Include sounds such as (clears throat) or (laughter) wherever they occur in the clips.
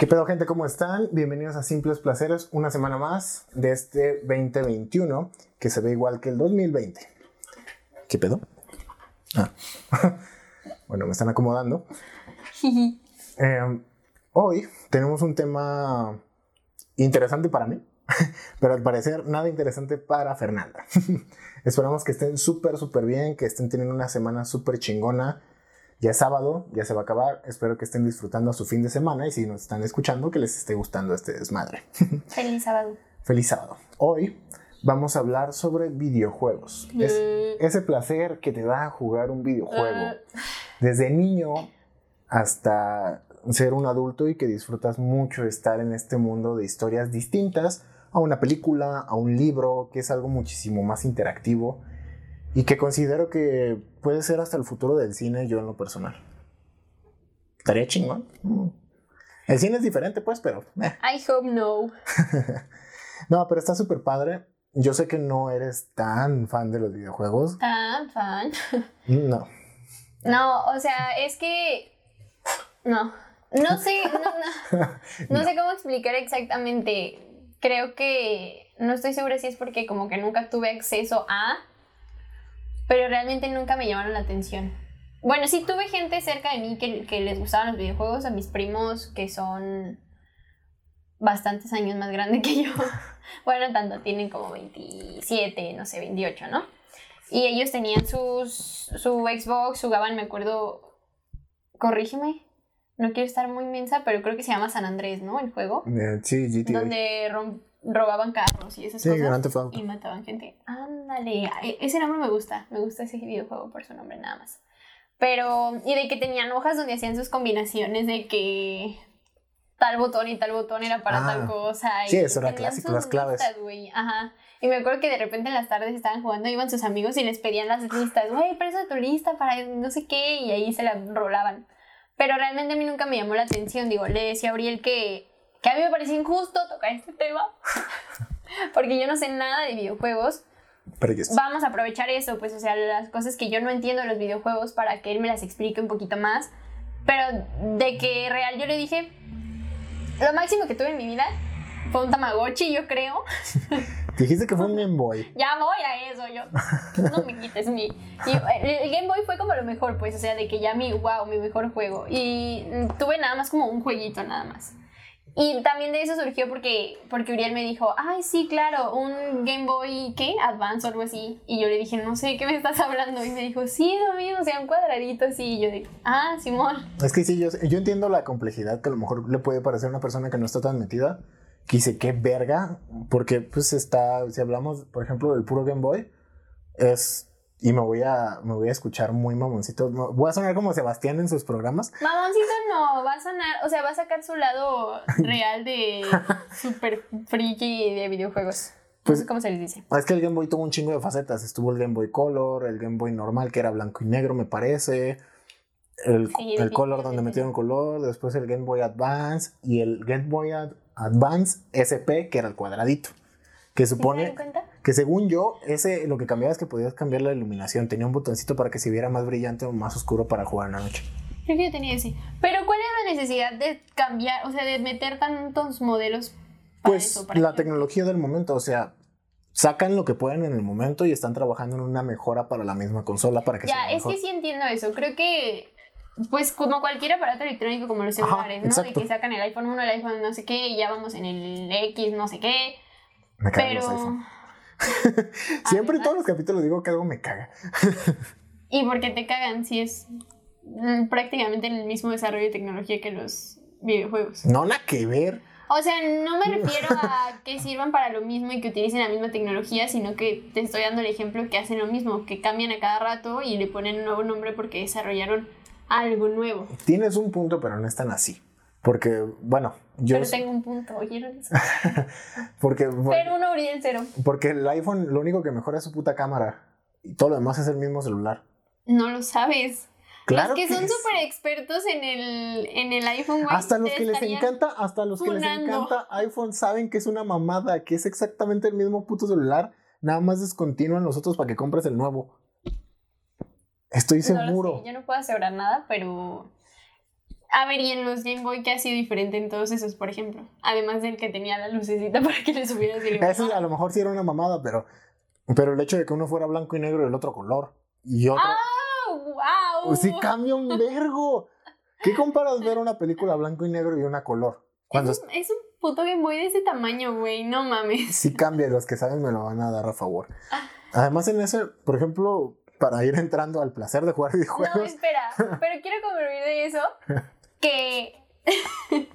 ¿Qué pedo, gente? ¿Cómo están? Bienvenidos a Simples Placeres, una semana más de este 2021 que se ve igual que el 2020. ¿Qué pedo? Ah. (laughs) bueno, me están acomodando. (laughs) Eh, hoy tenemos un tema interesante para mí, (laughs) pero al parecer nada interesante para Fernanda. Esperamos que estén súper, súper bien, que estén teniendo una semana súper chingona. Ya es sábado, ya se va a acabar. Espero que estén disfrutando su fin de semana y si nos están escuchando, que les esté gustando este desmadre. (laughs) Feliz sábado. Feliz sábado. Hoy vamos a hablar sobre videojuegos. Es Mm. ese placer que te da jugar un videojuego. Ah. Desde niño hasta ser un adulto y que disfrutas mucho estar en este mundo de historias distintas a una película, a un libro, que es algo muchísimo más interactivo y que considero que puede ser hasta el futuro del cine yo en lo personal. Estaría chingón. El cine es diferente pues, pero... eh. I hope no. (laughs) No, pero está súper padre. Yo sé que no eres tan fan de los videojuegos. Tan fan. (laughs) No. No, o sea, es que. No. No sé, no, (laughs) no, no sé cómo explicar exactamente. Creo que. No estoy segura si es porque como que nunca tuve acceso a. Pero realmente nunca me llamaron la atención. Bueno, sí tuve gente cerca de mí que, que les gustaban los videojuegos, a mis primos que son bastantes años más grandes que yo. (laughs) Bueno, tanto, tienen como 27, no sé, 28, ¿no? Y ellos tenían sus, su Xbox, jugaban, me acuerdo, corrígeme, no quiero estar muy inmensa, pero creo que se llama San Andrés, ¿no? El juego, Eh, sí, GTA. donde rom- robaban carros y esas Sí, cosas. Y mataban gente. Ándale, e- ese nombre me gusta, me gusta ese videojuego por su nombre nada más. Pero, y de que tenían hojas donde hacían sus combinaciones de que tal botón y tal botón era para Ah, tal cosa. sí, y eso era clásico, las claves. listas, Ajá. Y me acuerdo que de repente en las tardes estaban jugando, iban sus amigos y les pedían las listas, güey, presta tu lista para no sé qué, y ahí se la rolaban. Pero realmente a mí nunca me llamó la atención, digo, le decía a Auriel que, que a mí me parecía injusto tocar este tema, (laughs) porque yo no sé nada de videojuegos. Pero yo. Vamos a aprovechar eso, pues, o sea, las cosas que yo no entiendo de los videojuegos para que él me las explique un poquito más. Pero de que real yo le dije, lo máximo que tuve en mi vida fue un Tamagotchi, yo creo. (laughs) Dijiste que fue un Game Boy. Ya voy a eso, yo. No me quites mi. Y el Game Boy fue como lo mejor, pues, o sea, de que ya mi, wow, mi mejor juego. Y tuve nada más como un jueguito, nada más. Y también de eso surgió porque, porque Uriel me dijo, ay, sí, claro, un Game Boy, ¿qué? Advance o algo así. Y yo le dije, no sé qué me estás hablando. Y me dijo, sí, lo mío, o sea, un cuadradito así. Y yo dije, ah, Simón. Es que sí, yo, yo entiendo la complejidad que a lo mejor le puede parecer a una persona que no está tan metida. Que dice, qué verga. Porque, pues, está. Si hablamos, por ejemplo, del puro Game Boy, es. Y me voy a, me voy a escuchar muy mamoncito. Voy a sonar como Sebastián en sus programas. Mamoncito no, va a sonar, o sea, va a sacar su lado (laughs) real de super friki de videojuegos. Pues- ¿Cómo se les dice? Es que el Game Boy tuvo un chingo de facetas. Estuvo el Game Boy Color, el Game Boy normal, que era blanco y negro, me parece. El, Sí, el Color donde metieron color. Después el Game Boy Advance. Y el Game Boy Ad- Advance SP, que era el cuadradito. Que ¿Sí ¿Se supone dan cuenta? Que según yo, ese lo que cambiaba es que podías cambiar la iluminación. Tenía un botoncito para que se viera más brillante o más oscuro para jugar en la noche. Creo que yo tenía ese. Pero ¿cuál es la necesidad de cambiar, o sea, de meter tantos modelos para Pues eso? ¿Para la qué? tecnología del momento, o sea, sacan lo que pueden en el momento y están trabajando en una mejora para la misma consola para que Ya, sea es mejor. que sí entiendo eso. Creo que, pues como cualquier aparato electrónico como los Ajá, celulares, ¿no? exacto. De que sacan el iPhone 1, el iPhone no sé qué, y ya vamos en el X, no sé qué. Me Pero... los (laughs) Siempre en todos los capítulos digo que algo me caga. Y porque te cagan si es mm, prácticamente el mismo desarrollo de tecnología que los videojuegos. No, nada que ver. O sea, no me refiero a (laughs) que sirvan para lo mismo y que utilicen la misma tecnología, sino que te estoy dando el ejemplo que hacen lo mismo, que cambian a cada rato y le ponen un nuevo nombre porque desarrollaron algo nuevo. Tienes un punto, pero no es tan así. Porque, bueno, yo. Pero tengo un punto, ¿oyeron eso? (laughs) Porque, Pero uno Uriel cero. porque el iPhone lo único que mejora es su puta cámara. Y todo lo demás es el mismo celular. No lo sabes. Claro los que, son súper expertos en el, en el iPhone, güey. Hasta los que les encanta, hasta los que les encanta iPhone saben que es una mamada, que es exactamente el mismo puto celular, nada más descontinúan los otros para que compres el nuevo. Estoy No lo seguro. sé, yo no puedo asegurar nada, pero A ver, y en los Game Boy, ¿qué ha sido diferente en todos esos, por ejemplo? Además del que tenía la lucecita (laughs) para que le subieras (laughs) el Eso a lo mejor sí era una mamada, pero, pero el hecho de que uno fuera blanco y negro y el otro color. Y otro. ¡Ah! ¡Wow! Pues sí cambia un vergo. ¿Qué comparas ver una película blanco y negro y una color? Cuando Es, un- es un puto Game Boy de ese tamaño, güey. No mames. sí cambia, los que saben me lo van a dar a favor. Además, en ese, por ejemplo, para ir entrando al placer de jugar No, videojuegos. espera. (laughs) Pero quiero concluir de eso que (laughs)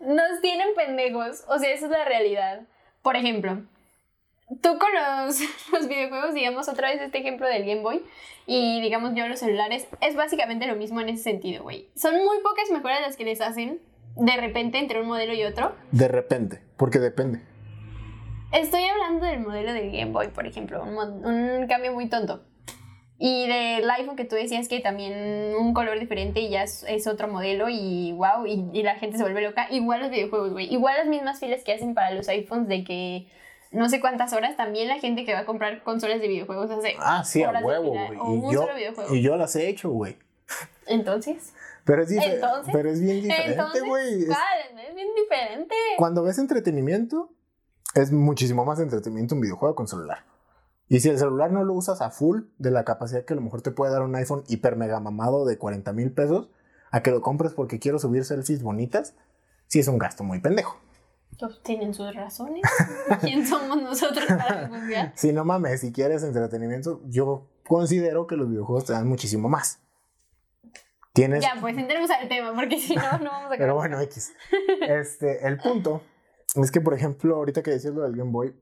nos tienen pendejos. O sea, esa es la realidad. Por ejemplo, tú con los, (laughs) los videojuegos, digamos otra vez este ejemplo del Game Boy y digamos yo los celulares, es básicamente lo mismo en ese sentido, güey. Son muy pocas mejoras las que les hacen de repente entre un modelo y otro. de repente, porque depende. Estoy hablando del modelo del Game Boy, por ejemplo, un cambio muy tonto. Y del iPhone que tú decías que también un color diferente y ya es, es otro modelo y wow, y, y la gente se vuelve loca. Igual los videojuegos, güey. Igual las mismas filas que hacen para los iPhones de que no sé cuántas horas, también la gente que va a comprar consolas de videojuegos hace Ah, sí, a horas de huevo, güey. Y yo, y las he hecho, güey. Entonces, Pero es, Entonces, pero es bien diferente, güey. Es bien diferente. Cuando ves entretenimiento, es muchísimo más entretenimiento un videojuego con celular. Y si el celular no lo usas a full de la capacidad que a lo mejor te puede dar un iPhone hiper mega mamado de 40 mil pesos, a que lo compres porque quiero subir selfies bonitas, sí es un gasto muy pendejo. Pues tienen sus razones. (laughs) ¿Quién somos nosotros para juzgar? Si no mames, si quieres entretenimiento, yo considero que los videojuegos te dan muchísimo más. Tienes. Ya, pues entremos al tema, porque si no, no vamos a. Pero bueno, X. Este, el punto es que, por ejemplo, ahorita que decías lo del Game Boy,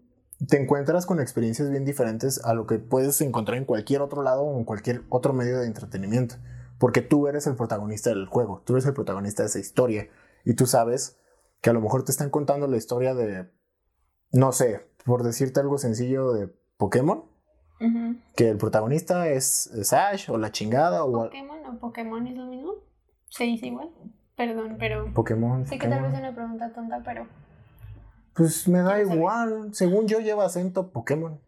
te encuentras con experiencias bien diferentes a lo que puedes encontrar en cualquier otro lado o en cualquier otro medio de entretenimiento. Porque tú eres el protagonista del juego, tú eres el protagonista de esa historia. Y tú sabes que a lo mejor te están contando la historia de, no sé, por decirte algo sencillo de Pokémon, que el protagonista es, es Ash o la chingada o ¿Pokémon o Pokémon es lo mismo? Se dice igual. Perdón, pero. Pokémon. Sé que tal vez es una pregunta tonta, pero. Pues me da saber. igual. Según yo lleva acento Pokémon.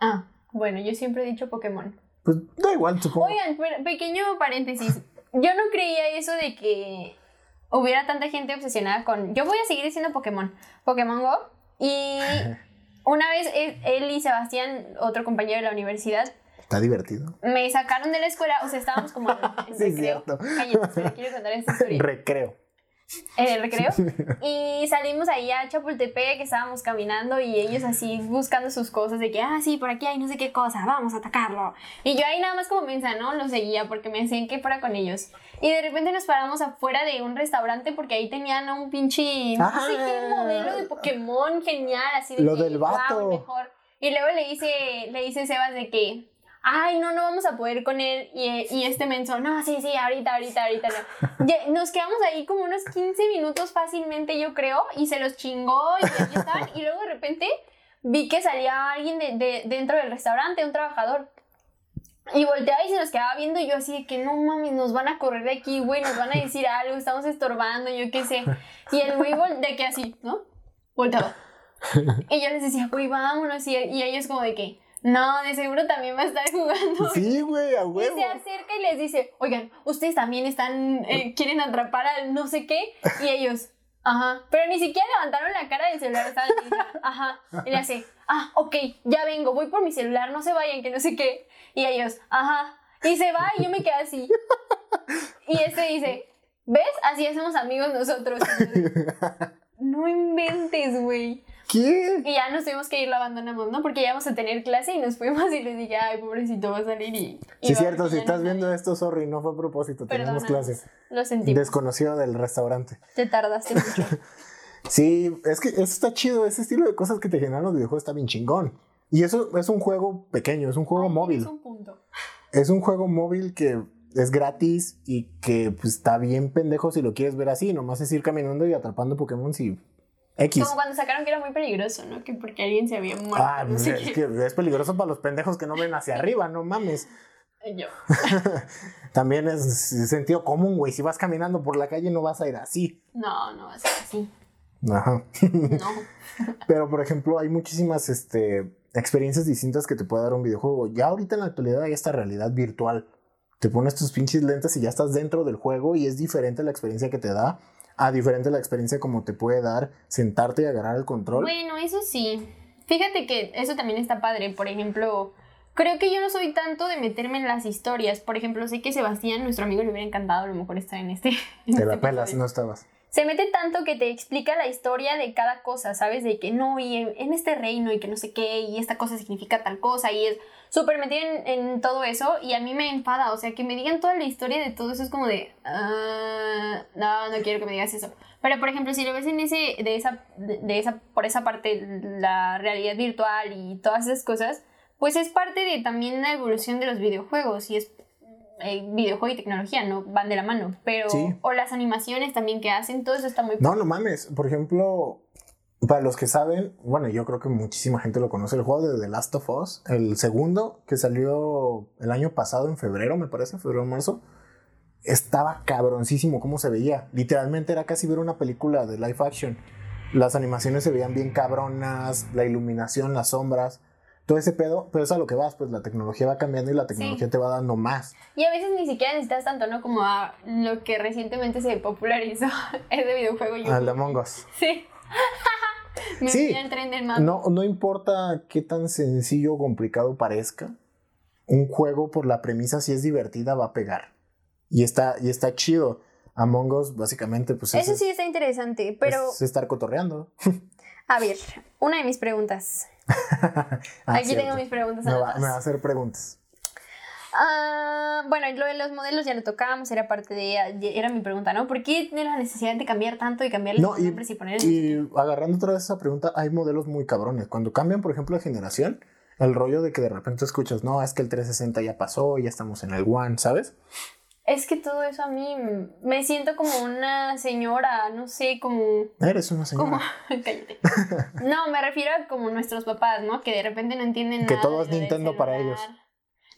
Ah, bueno, yo siempre he dicho Pokémon. Pues da igual, supongo. Oigan, pero- pequeño paréntesis. Yo no creía eso de que hubiera tanta gente obsesionada con. Yo voy a seguir diciendo Pokémon. Pokémon Go. Y (laughs) una vez él, él y Sebastián, otro compañero de la universidad, Está divertido. me sacaron de la escuela. O sea, estábamos como en, (laughs) en Sí, recreo. cierto. Cállate, quiero contar esta historia. Recreo. (laughs) en el recreo y salimos ahí a Chapultepec, que estábamos caminando y ellos así buscando sus cosas de que, ah, sí, por aquí hay no sé qué cosa, vamos a atacarlo. Y yo ahí nada más como mensa, ¿no? Lo seguía porque me decían que fuera con ellos. Y de repente nos paramos afuera de un restaurante porque ahí tenían un pinche, no sé qué Ah. modelo de Pokémon genial, así de Lo que, del "Guau, vato". mejor. Y luego le dice, le dice Sebas de que, ay, no, no vamos a poder con él. Y, y este menso, no, sí, sí, ahorita, ahorita, ahorita. no". Ya, nos quedamos ahí como unos 15 minutos fácilmente, yo creo, y se los chingó y ahí. Y luego de repente vi que salía alguien de, de- dentro del restaurante, un trabajador. Y volteaba y se nos quedaba viendo y yo así de que no mames, nos van a correr de aquí, güey, nos van a decir algo, estamos estorbando, yo qué sé. Y el güey de que así, ¿no? Volteaba. Y yo les decía, güey, vámonos. Y, y ellos como de que, no, de seguro también va a estar (laughs) jugando. Sí, güey, a Y huevo. se acerca y les dice, oigan, ustedes también están, eh, (laughs) quieren atrapar al no sé qué. Y ellos, ajá. Pero ni siquiera levantaron la cara del celular, estaban y (laughs) ajá. Y le hace, ah, ok, ya vengo, voy por mi celular, no se vayan, que no sé qué. Y ellos, ajá. Y se va y yo me quedé así. Y este dice, ¿ves? Así hacemos amigos nosotros. Y no inventes, güey. ¿Qué? Y ya nos tuvimos que ir, lo abandonamos, ¿no? Porque íbamos a tener clase y nos fuimos y les dije, ay, pobrecito, va a salir y... y Sí, cierto, si no estás viendo esto, sorry, no fue a propósito, Perdónanos. clase. Lo sentimos. Desconocido del restaurante. Te tardaste mucho. (laughs) Sí, es que eso está chido, ese estilo de cosas que te generan los videojuegos está bien chingón. Y eso es un juego pequeño, es un juego Ay, móvil. tienes un punto. Es un juego móvil que es gratis y que pues, está bien pendejo si lo quieres ver así. Nomás es ir caminando y atrapando Pokémon y X. Como cuando sacaron que era muy peligroso, ¿no? Que porque alguien se había muerto. Ah, no sé es qué. que es peligroso para los pendejos que no ven hacia (laughs) arriba, no mames. Yo. (laughs) También es sentido común, güey. Si vas caminando por la calle no vas a ir así. No, no va a ser así. Ajá. No. (laughs) Pero, por ejemplo, hay muchísimas este, experiencias distintas que te puede dar un videojuego. Ya ahorita en la actualidad hay esta realidad virtual Te pones tus pinches lentes y ya estás dentro del juego y es diferente la experiencia que te da a diferente la experiencia como te puede dar sentarte y agarrar el control. Bueno, eso sí. Fíjate que eso también está padre. Por ejemplo, creo que yo no soy tanto de meterme en las historias. Por ejemplo, sé que Sebastián, nuestro amigo, le hubiera encantado a lo mejor estar en este. en te este la pelas, no estabas. Se mete tanto que te explica la historia de cada cosa, ¿sabes? De que no, y en, este reino, y que no sé qué, y esta cosa significa tal cosa, y es súper metido en, todo eso, y a mí me enfada. O sea, que me digan toda la historia de todo eso es como de. "Ah, no, no quiero que me digas eso. Pero, por ejemplo, si lo ves en ese, de esa, de esa, por esa parte, la realidad virtual y todas esas cosas, pues es parte de también la evolución de los videojuegos y es eh, videojuego y tecnología, no van de la mano, pero Sí. o las animaciones también que hacen, todo eso está muy No, no mames. Por ejemplo, para los que saben, bueno, yo creo que muchísima gente lo conoce, el juego de The Last of Us, el segundo que salió el año pasado en febrero, me parece, febrero o marzo, estaba cabroncísimo cómo se veía. Literalmente era casi ver una película de live action. Las animaciones se veían bien cabronas, la iluminación, las sombras, todo ese pedo, pero es a lo que vas, pues la tecnología va cambiando y la tecnología te va dando más. Y a veces ni siquiera necesitas tanto, ¿no? Como a lo que recientemente se popularizó (laughs) ese videojuego. Yo, Al de Among Us. Sí. (laughs) Me Sí. al tren del mame. No, no importa qué tan sencillo o complicado parezca, un juego por la premisa si es divertida va a pegar. Y está, y está chido. Among Us básicamente pues es, Eso sí está interesante, pero es estar cotorreando. (laughs) a ver, una de mis preguntas. (laughs) Ah, Aquí cierto. tengo mis preguntas me va, me va a hacer preguntas. Ah, bueno, lo de los modelos ya lo tocábamos, era parte de, era mi pregunta, ¿no? ¿Por qué tiene la necesidad de cambiar tanto y cambiar No, y, y poner y agarrando otra vez esa pregunta, hay modelos muy cabrones. Cuando cambian, por ejemplo, de generación, el rollo de que de repente escuchas, no, es que el 360 ya pasó, ya estamos en el One, ¿sabes? Es que todo eso a mí me siento como una señora, no sé, como... Eres una como señora. (laughs) cállate. No, me refiero a como nuestros papás, ¿no? Que de repente no entienden Que nada. todo de es Nintendo para ellos.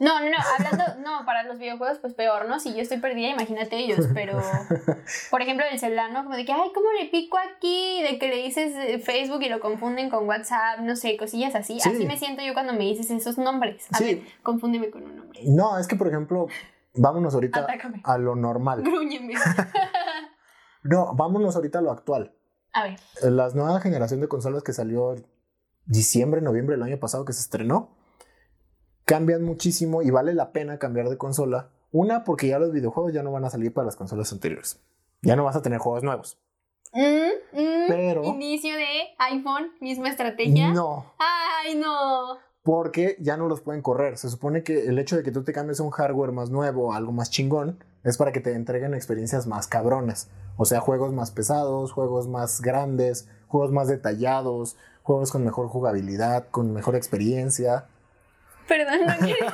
No, no, no, hablando, no, para los videojuegos pues peor, ¿no? Si yo estoy perdida, imagínate ellos, pero (laughs) por ejemplo el celular, ¿no? Como de que, ay, ¿cómo le pico aquí? De que le dices eh, Facebook y lo confunden con WhatsApp, no sé, cosillas así. Sí. Así me siento yo cuando me dices esos nombres. A Sí. ver, confúndeme con un nombre. No, es que, por ejemplo, vámonos ahorita Atácame. a lo normal. Grúñeme. (laughs) No, vámonos ahorita a lo actual. A ver. La nueva generación de consolas que salió diciembre, noviembre del año pasado que se estrenó, cambian muchísimo y vale la pena cambiar de consola. Una, porque ya los videojuegos ya no van a salir para las consolas anteriores. Ya no vas a tener juegos nuevos. Mm, mm, Pero- Inicio de iPhone, misma estrategia. No, Ay, no. Porque ya no los pueden correr. Se supone que el hecho de que tú te cambies a un hardware más nuevo, algo más chingón, es para que te entreguen experiencias más cabronas. O sea, juegos más pesados, juegos más grandes, juegos más detallados, juegos con mejor jugabilidad, con mejor experiencia. Perdón, no (laughs) quería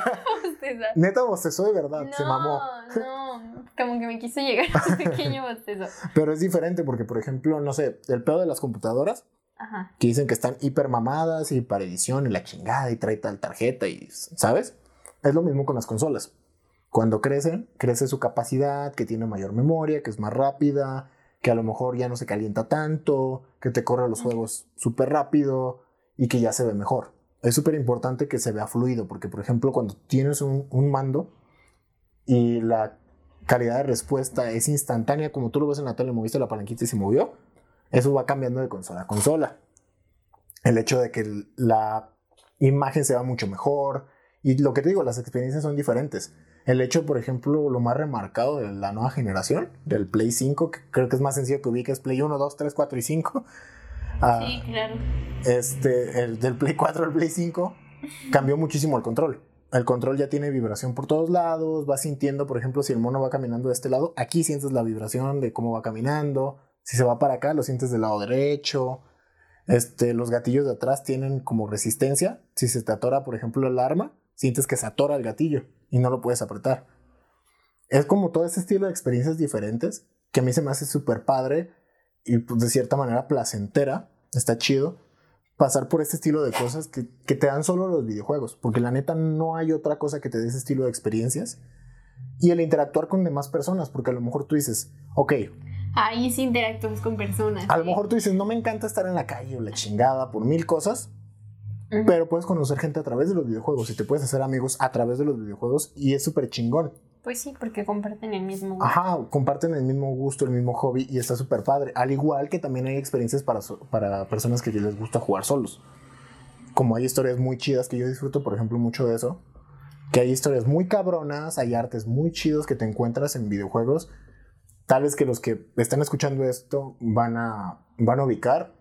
bostezar. Neta bostezó de verdad, No, se mamó. no, como que me quiso llegar a un pequeño (laughs) bostezo. Pero es diferente porque, por ejemplo, no sé, el pedo de las computadoras, Ajá. que dicen que están hiper mamadas y para edición y la chingada y trae tal tarjeta y, ¿sabes? Es lo mismo con las consolas. Cuando crecen, crece su capacidad, que tiene mayor memoria, que es más rápida, que a lo mejor ya no se calienta tanto, que te corre los juegos súper rápido y que ya se ve mejor. Es súper importante que se vea fluido, porque por ejemplo cuando tienes un, un mando y la calidad de respuesta es instantánea, como tú lo ves en la tele, moviste la palanquita y se movió, eso va cambiando de consola a consola. El hecho de que la imagen se va mucho mejor y lo que te digo, las experiencias son diferentes. El hecho, por ejemplo, lo más remarcado de la nueva generación, del Play 5, que creo que es más sencillo que ubiques Play 1, 2, 3, 4 y 5. (laughs) ah, Sí, claro. este, el del Play 4 al Play 5 cambió muchísimo el control. El control ya tiene vibración por todos lados, vas sintiendo, por ejemplo, si el mono va caminando de este lado, aquí sientes la vibración de cómo va caminando. Si se va para acá, lo sientes del lado derecho. Este, los gatillos de atrás tienen como resistencia. Si se te atora, por ejemplo, el arma, sientes que se atora el gatillo y no lo puedes apretar. Es como todo ese estilo de experiencias diferentes que a mí se me hace súper padre y pues, de cierta manera placentera. Está chido pasar por este estilo de cosas que, que te dan solo los videojuegos, porque la neta no hay otra cosa que te dé ese estilo de experiencias. Y el interactuar con demás personas, porque a lo mejor tú dices, ok, Ahí sí interactúas con personas. a lo ¿eh? mejor tú dices, no me encanta estar en la calle o la chingada por mil cosas, Ujú. pero puedes conocer gente a través de los videojuegos y te puedes hacer amigos a través de los videojuegos y es súper chingón. Pues sí, porque comparten el mismo gusto. Ajá, comparten el mismo gusto, el mismo hobby y está súper padre. Al igual que también hay experiencias para, so- para personas que les gusta jugar solos. Como hay historias muy chidas que yo disfruto, por ejemplo, mucho de eso. Que hay historias muy cabronas, hay artes muy chidos que te encuentras en videojuegos. Tal vez que los que están escuchando esto van a, van a ubicar.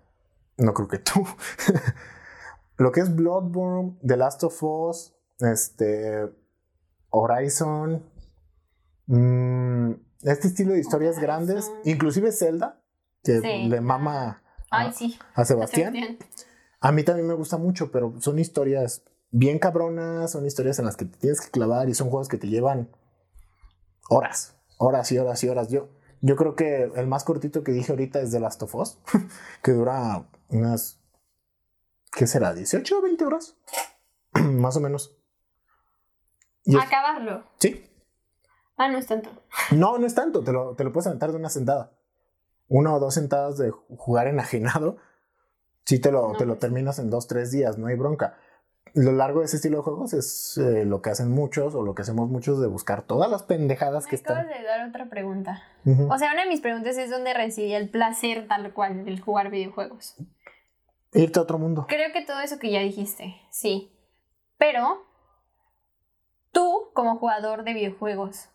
No creo que tú. (laughs) Lo que es Bloodborne, The Last of Us, este, Horizon, mm, este estilo de historias Horizon. grandes, inclusive Zelda, que Sí. le mama Ay, a, sí. a Sebastián. Sebastián. A mí también me gusta mucho, pero son historias bien cabronas, son historias en las que te tienes que clavar y son juegos que te llevan horas, horas y horas y horas. Yo, yo creo que el más cortito que dije ahorita es The Last of Us, (laughs) que dura unas, ¿qué será? ¿18 o 20 horas? (clears throat) más o menos. Y es- Acabarlo. sí, Ah, no es tanto. (laughs) no, no es tanto, te lo, te lo puedes aventar de una sentada. Una o dos sentadas de jugar enajenado, sí te lo, No, te lo terminas en dos, tres días, no hay bronca. Lo largo de ese estilo de juegos es eh, lo que hacen muchos o lo que hacemos muchos de buscar todas las pendejadas que Me acabas están. de dar otra pregunta. O sea, una de mis preguntas es dónde residía el placer tal cual del jugar videojuegos. Irte a otro mundo. Creo que todo eso que ya dijiste, sí. Pero tú, como jugador de videojuegos,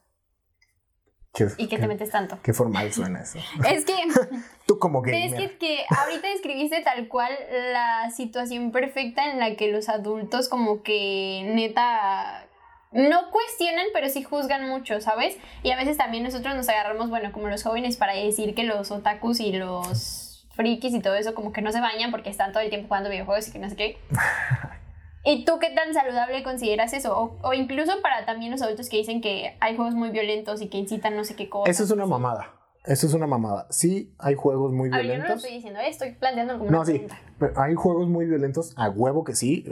Qué, y que qué- te metes tanto. qué formal suena eso. (laughs) Es que, (laughs) Tú como es que, que ahorita describiste tal cual la situación perfecta en la que los adultos como que neta no cuestionan, pero sí juzgan mucho, ¿sabes? Y a veces también nosotros nos agarramos, bueno, como los jóvenes para decir que los otakus y los frikis y todo eso como que no se bañan porque están todo el tiempo jugando videojuegos y que no sé qué. (laughs) ¿Y tú qué tan saludable consideras eso? O, o incluso para también los adultos que dicen que hay juegos muy violentos y que incitan no sé qué cosas. Eso es una mamada. Eso es una mamada. Sí, hay juegos muy A ver, yo no lo violentos. estoy diciendo, estoy planteando como No, una sí. pero Hay juegos muy violentos, a huevo que sí.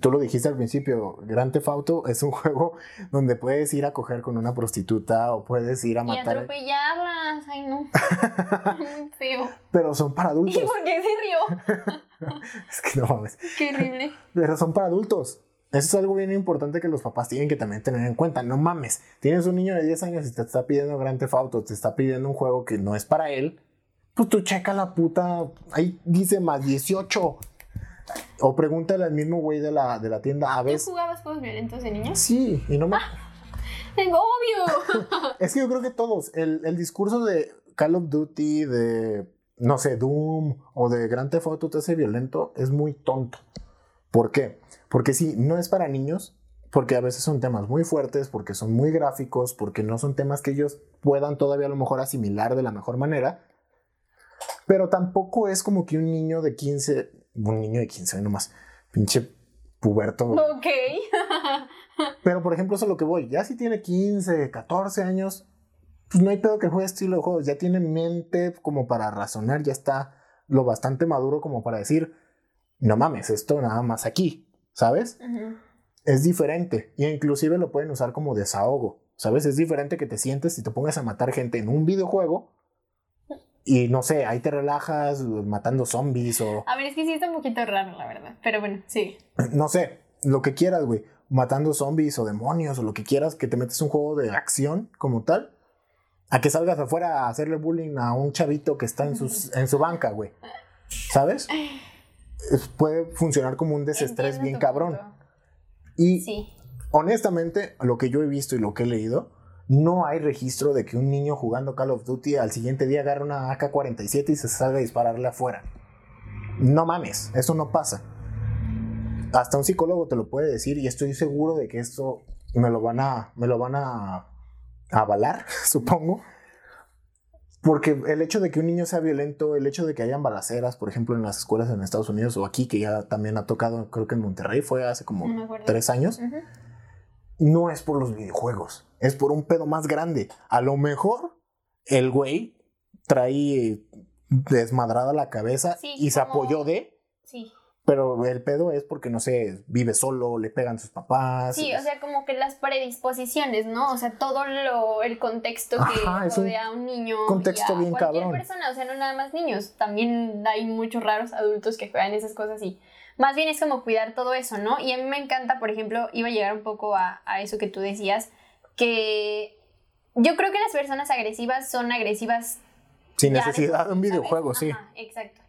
Tú lo dijiste al principio, Grand Theft Auto es un (laughs) juego donde puedes ir a coger con una prostituta o puedes ir a Y matar. atropellarlas, ay no. (laughs) (laughs) Feo. Pero son para ¿Y adultos. por qué se rió? (laughs) Es que no mames. Qué horrible. Pero son para adultos. Eso es algo bien importante que los papás tienen que también tener en cuenta. No mames. Tienes un niño de 10 años y te está pidiendo Grand Theft Auto, te está pidiendo un juego que no es para él. Pues tú checa la puta. Ahí dice más 18. O pregúntale al mismo güey de la, de la tienda. A ¿Tú veces. jugabas juegos violentos de niños? Sí, y no me. (laughs) Tengo obvio. (laughs) Es que yo creo que todos, el, el discurso de Call of Duty, de, no sé, Doom o de Grand Theft Auto te hace violento, es muy tonto. ¿Por qué? Porque sí, no es para niños, porque a veces son temas muy fuertes, porque son muy gráficos, porque no son temas que ellos puedan todavía a lo mejor asimilar de la mejor manera. Pero tampoco es como que un niño de 15, un niño de 15 nomás, pinche puberto. ok. (laughs) Pero por ejemplo, eso es lo que voy. Ya si tiene 15, 14 años, pues no hay pedo que juegue estilo de juegos. Ya tiene mente como para razonar, ya está lo bastante maduro como para decir, no mames, esto nada más aquí, ¿sabes? Es diferente. Y inclusive lo pueden usar como desahogo, ¿sabes? Es diferente que te sientes y te pongas a matar gente en un videojuego. Y no sé, ahí te relajas matando zombies o A ver, es que sí está un poquito raro, la verdad. Pero bueno, sí. (clears throat) no sé, lo que quieras, güey. Matando zombies o demonios o lo que quieras, que te metes un juego de acción como tal. A que salgas afuera a hacerle bullying a un chavito que está en, sus, en su banca, güey. ¿Sabes? Es- puede funcionar como un desestrés Entiendo bien cabrón. punto. Y Sí. honestamente, lo que yo he visto y lo que he leído, no hay registro de que un niño jugando Call of Duty al siguiente día agarre una AK-47 y se salga a dispararle afuera. No mames, eso no pasa. Hasta un psicólogo te lo puede decir y estoy seguro de que esto me lo van a, me lo van a avalar, (laughs) supongo. Porque el hecho de que un niño sea violento, el hecho de que hayan balaceras, por ejemplo, en las escuelas en Estados Unidos o aquí, que ya también ha tocado, creo que en Monterrey fue hace como No tres años, no es por los videojuegos, es por un pedo más grande. A lo mejor el güey trae desmadrada la cabeza Sí, y se apoyó de, Sí. Pero el pedo es porque no sé, vive solo, le pegan sus papás. Sí, o sea, como que las predisposiciones, ¿no? O sea, todo lo, el contexto que Ajá, rodea a un niño. contexto y a bien cualquier cabrón. persona, o sea, no nada más niños. También hay muchos raros adultos que juegan esas cosas y más bien es como cuidar todo eso, ¿no? Y a mí me encanta, por ejemplo, iba a llegar un poco a, a eso que tú decías. que yo creo que las personas agresivas son agresivas Sin necesidad de un videojuego, sí. Ajá, exacto.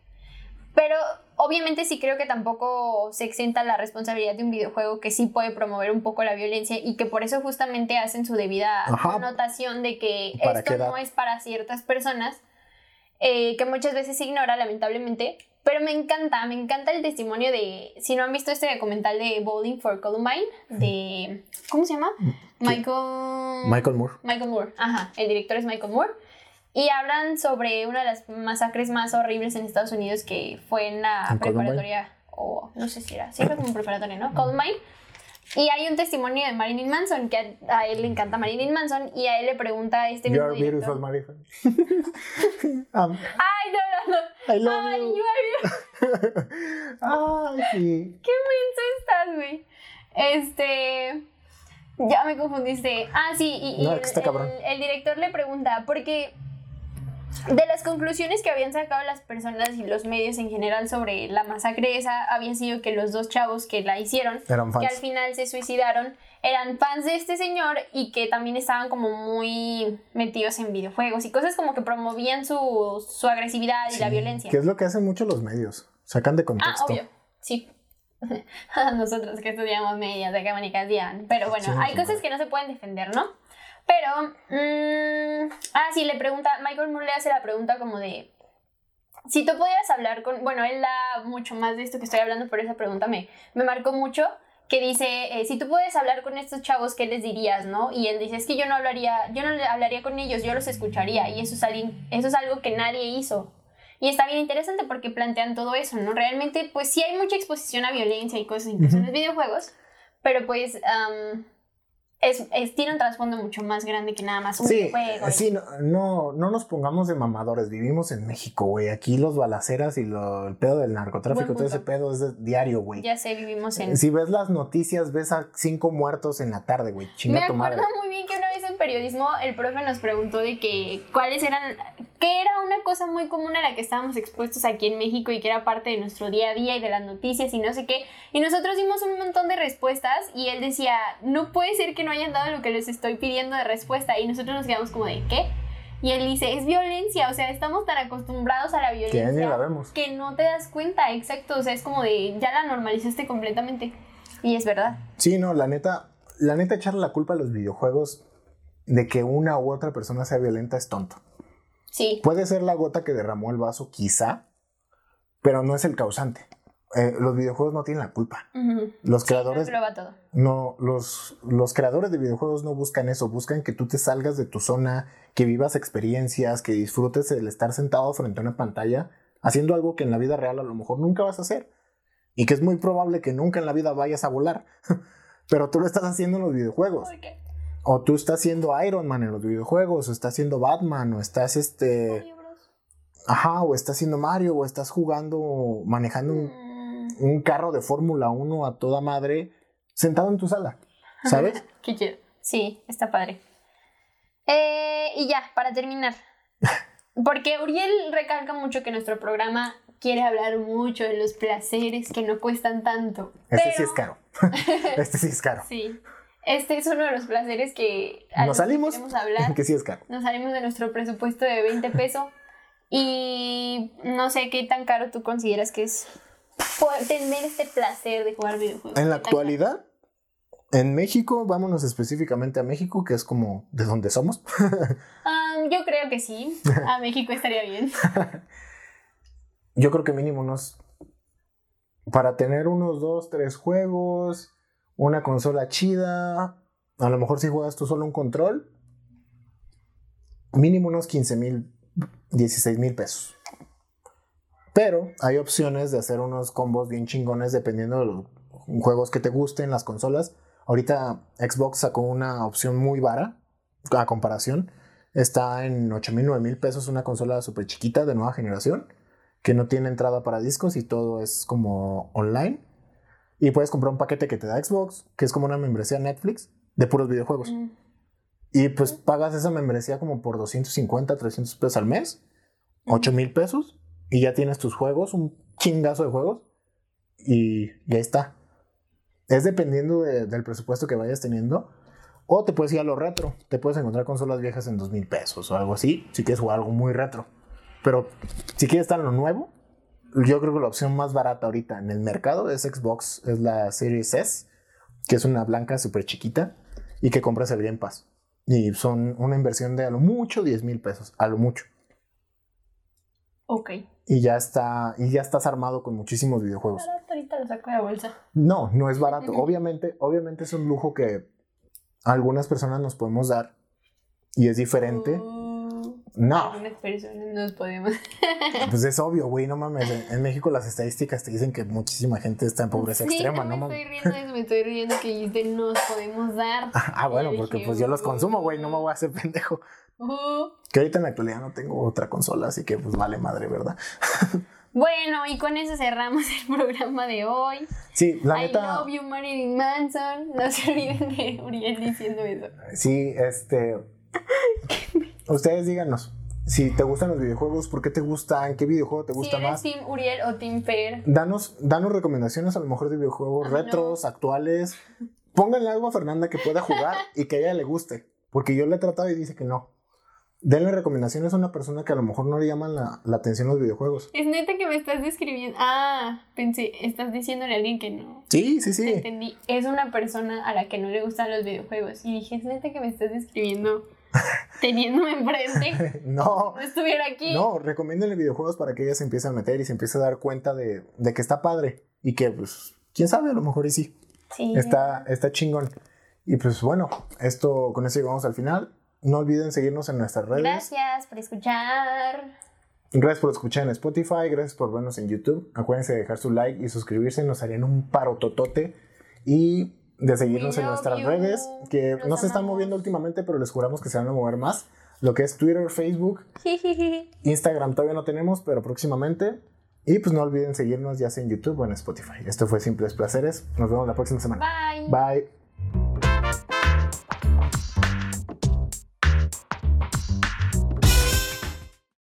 Pero obviamente sí creo que tampoco se exenta la responsabilidad de un videojuego que sí puede promover un poco la violencia y que por eso justamente hacen su debida Ajá. connotación de que ¿Para esto no es para ciertas personas, eh, que muchas veces se ignora lamentablemente. Pero me encanta, me encanta el testimonio de, si no han visto este documental de Bowling for Columbine, de, ¿cómo se llama? Michael... Michael Moore. Michael Moore, ajá, el director es Michael Moore. Y hablan sobre una de las masacres más horribles en Estados Unidos que fue en la ¿En preparatoria, o no sé si era, sí era como preparatoria, ¿no? Columbine. Y hay un testimonio de Marilyn Manson, que a, a él le encanta Marilyn Manson, y a él le pregunta a este mismo You're director, beautiful, Marilyn. (laughs) Um, Ay, no, no, no. I love Ay, you. you are- (laughs) Ay, sí. qué menso estás, güey. Este. Ya me confundiste. Ah, sí, y, y No, el, que está cabrón. el- el director le pregunta, porque de las conclusiones que habían sacado las personas y los medios en general sobre la masacre esa, había sido que los dos chavos que la hicieron, Eran que al final se suicidaron, eran fans de este señor y que también estaban como muy metidos en videojuegos y cosas como que promovían su, su agresividad y la violencia. Que es lo que hacen mucho los medios. Sacan de Ah, contexto. obvio, sí. (laughs) Nosotros que estudiamos medias de comunicación. Pero bueno, Sí, hay cosas que no se pueden defender, ¿no? Pero, mm, ah, sí, le pregunta, Michael Moore le hace la pregunta como de, si tú pudieras hablar con, bueno, él da mucho más de esto que estoy hablando, pero esa pregunta me, me marcó mucho, que dice, eh, si tú puedes hablar con estos chavos, ¿qué les dirías, no? Y él dice, es que yo no hablaría, yo no hablaría con ellos, yo los escucharía, y eso es, alguien- eso es algo que nadie hizo. Y está bien interesante porque plantean todo eso, ¿no? Realmente, pues sí hay mucha exposición a violencia y cosas, incluso en los videojuegos, pero pues am, es, es- tiene un trasfondo mucho más grande que nada más un Sí, videojuego. sí, no, no, no nos pongamos de mamadores. Vivimos en México, güey. Aquí los balaceras y lo- el pedo del narcotráfico, todo ese pedo es de diario, güey. Ya sé, vivimos en... Si ves las noticias, ves a cinco muertos en la tarde, güey. Me tu acuerdo madre. muy bien que una vez en periodismo el profe nos preguntó de que cuáles eran, que era una cosa muy común a la que estábamos expuestos aquí en México y que era parte de nuestro día a día y de las noticias y no sé qué. Y nosotros dimos un montón de respuestas y él decía, no puede ser que no hayan dado lo que les estoy pidiendo de respuesta. Y nosotros nos quedamos como de, ¿qué? Y él dice, es violencia, o sea, estamos tan acostumbrados a la Que violencia ya ni la vemos. que no te das cuenta, exacto, o sea, es como de, ya la normalizaste completamente. Y es verdad. Sí, no, la neta, la neta echarle la culpa a los videojuegos de que una u otra persona sea violenta es tonto. Sí. Puede ser la gota que derramó el vaso, quizá, pero no es el causante. Eh, los videojuegos no tienen la culpa. Los Sí, creadores no todo. no, los, los creadores de videojuegos no buscan eso, buscan que tú te salgas de tu zona, que vivas experiencias, que disfrutes el estar sentado frente a una pantalla, haciendo algo que en la vida real a lo mejor nunca vas a hacer. Y que es muy probable que nunca en la vida vayas a volar. (laughs) Pero tú lo estás haciendo en los videojuegos. ¿Por qué? O tú estás siendo Iron Man en los videojuegos, o estás siendo Batman, o estás este. Ajá, o estás siendo Mario, o estás jugando, manejando un, Mm, un carro de Fórmula 1 a toda madre, sentado en tu sala. ¿Sabes? (laughs) Qué chido. Sí, está padre. Eh, y ya, para terminar. (laughs) Porque Uriel recalca mucho que nuestro programa quiere hablar mucho de los placeres que no cuestan tanto. Este sí es caro. (laughs) este sí es caro. Sí. Este es uno de los placeres que Nos que salimos. queremos hablar. (laughs) que sí es caro. Nos salimos de nuestro presupuesto de 20 pesos. Y no sé qué tan caro tú consideras que es poder tener este placer de jugar videojuegos. En la actualidad, en México, vámonos específicamente a México, que es como de donde somos. Ah, (laughs) yo creo que sí. A (laughs) México estaría bien. Yo creo que mínimo unos. Para tener unos dos, tres juegos, una consola chida, a lo mejor si juegas tú solo un control, mínimo unos 15 mil, 16 mil pesos. Pero hay opciones de hacer unos combos bien chingones dependiendo de los juegos que te gusten, las consolas. Ahorita Xbox sacó una opción muy vara a comparación. Está en 8 mil, 9 mil pesos una consola súper chiquita de nueva generación que no tiene entrada para discos y todo es como online. Y puedes comprar un paquete que te da Xbox, que es como una membresía Netflix de puros videojuegos. Mm, Y pues pagas esa membresía como por 250, 300 pesos al mes, 8 mil pesos, y ya tienes tus juegos, un chingazo de juegos, y, y ahí está. Es dependiendo de- del presupuesto que vayas teniendo, O te puedes ir a lo retro. Te puedes encontrar consolas viejas en dos mil pesos o algo así, si quieres jugar algo muy retro. Pero si quieres estar en lo nuevo, yo creo que la opción más barata ahorita en el mercado es Xbox, es la Series S, que es una blanca súper chiquita y que compras el Game Pass. Y son una inversión de a lo mucho 10 mil pesos, a lo mucho. Ok. Y ya está, y ya estás armado con muchísimos videojuegos. Barato, ahorita lo saco de la bolsa. No, no es barato. obviamente, obviamente es un lujo que algunas personas nos podemos dar y es diferente. Uh, No, Algunas personas nos podemos. (laughs) pues es obvio, güey, no mames. En- En México las estadísticas te dicen que muchísima gente está en pobreza Sí, extrema, no ¿no me estoy riendo eso, me estoy riendo que dijiste nos podemos dar. (laughs) Ah, bueno, porque pues yo los consumo, güey, no me voy a hacer pendejo. Uh. Que ahorita en la actualidad no tengo otra consola, así que pues vale madre, ¿verdad? (laughs) Bueno, y con eso cerramos el programa de hoy. Sí, la I neta, love you, Marilyn Manson. No se olviden de Uriel diciendo eso. sí, este... Ustedes díganos, si te gustan los videojuegos, ¿por qué te gustan? ¿Qué videojuego te Si gusta eres más? Team Uriel o Team Fer. Danos, danos recomendaciones a lo mejor de videojuegos Ay, no. retros, actuales. Pónganle algo a Fernanda que pueda jugar y que a ella le guste. Porque yo le he tratado y dice que no. Denle recomendaciones a una persona que a lo mejor no le llaman la, la atención los videojuegos. Es neta que me estás describiendo. Ah, pensé, estás diciéndole a alguien que no. Sí, sí, sí. entendí. Es una persona a la que no le gustan los videojuegos. Y dije, es neta que me estás describiendo (laughs) teniéndome enfrente. (laughs) No, No estuviera aquí. no, recomiéndenle videojuegos para que ella se empiece a meter y se empiece a dar cuenta de, de que está padre. Y que, pues, quién sabe, a lo mejor y sí. Sí. Está, está chingón. Y pues bueno, esto con eso llegamos al final. No olviden seguirnos en nuestras redes. Gracias por escuchar. Gracias por escuchar en Spotify, gracias por vernos en YouTube. Acuérdense de dejar su like y suscribirse, nos harían un parototote. Y de seguirnos en nuestras redes, que no se están moviendo últimamente, pero les juramos que se van a mover más. Lo que es Twitter, Facebook, (laughs) Instagram todavía no tenemos, pero próximamente. Y pues no olviden seguirnos ya sea en YouTube o en Spotify. Esto fue Simples Placeres. Nos vemos la próxima semana. Bye. Bye.